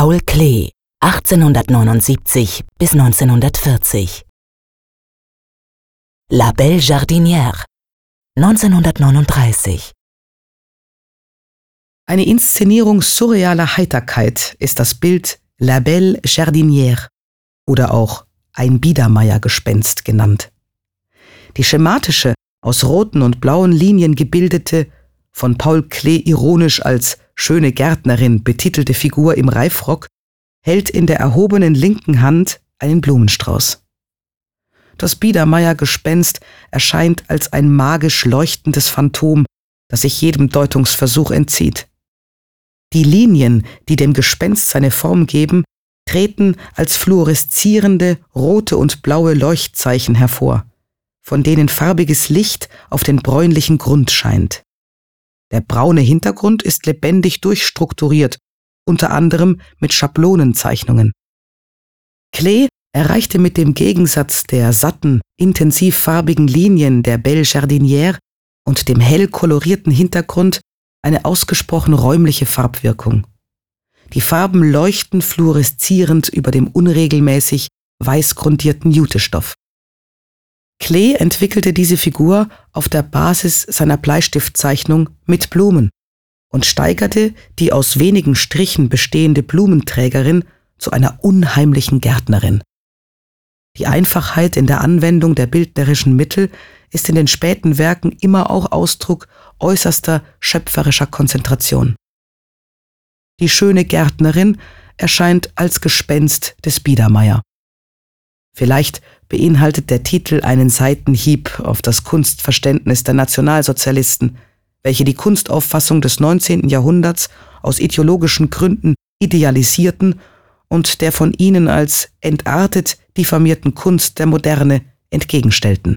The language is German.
Paul Klee, 1879 bis 1940. La Belle Jardinière, 1939. Eine Inszenierung surrealer Heiterkeit ist das Bild La Belle Jardinière oder auch ein Biedermeiergespenst genannt. Die schematische, aus roten und blauen Linien gebildete, von Paul Klee ironisch als schöne Gärtnerin betitelte Figur im Reifrock hält in der erhobenen linken Hand einen Blumenstrauß. Das Biedermeiergespenst erscheint als ein magisch leuchtendes Phantom, das sich jedem Deutungsversuch entzieht. Die Linien, die dem Gespenst seine Form geben, treten als fluoreszierende rote und blaue Leuchtzeichen hervor, von denen farbiges Licht auf den bräunlichen Grund scheint. Der braune Hintergrund ist lebendig durchstrukturiert, unter anderem mit Schablonenzeichnungen. Klee erreichte mit dem Gegensatz der satten, intensiv farbigen Linien der Belle Jardinière und dem hell kolorierten Hintergrund eine ausgesprochen räumliche Farbwirkung. Die Farben leuchten fluoreszierend über dem unregelmäßig weiß grundierten Jutestoff. Klee entwickelte diese Figur auf der Basis seiner Bleistiftzeichnung mit Blumen und steigerte die aus wenigen Strichen bestehende Blumenträgerin zu einer unheimlichen Gärtnerin. Die Einfachheit in der Anwendung der bildnerischen Mittel ist in den späten Werken immer auch Ausdruck äußerster schöpferischer Konzentration. Die schöne Gärtnerin erscheint als Gespenst des Biedermeier. Vielleicht beinhaltet der Titel einen Seitenhieb auf das Kunstverständnis der Nationalsozialisten, welche die Kunstauffassung des 19. Jahrhunderts aus ideologischen Gründen idealisierten und der von ihnen als entartet diffamierten Kunst der Moderne entgegenstellten.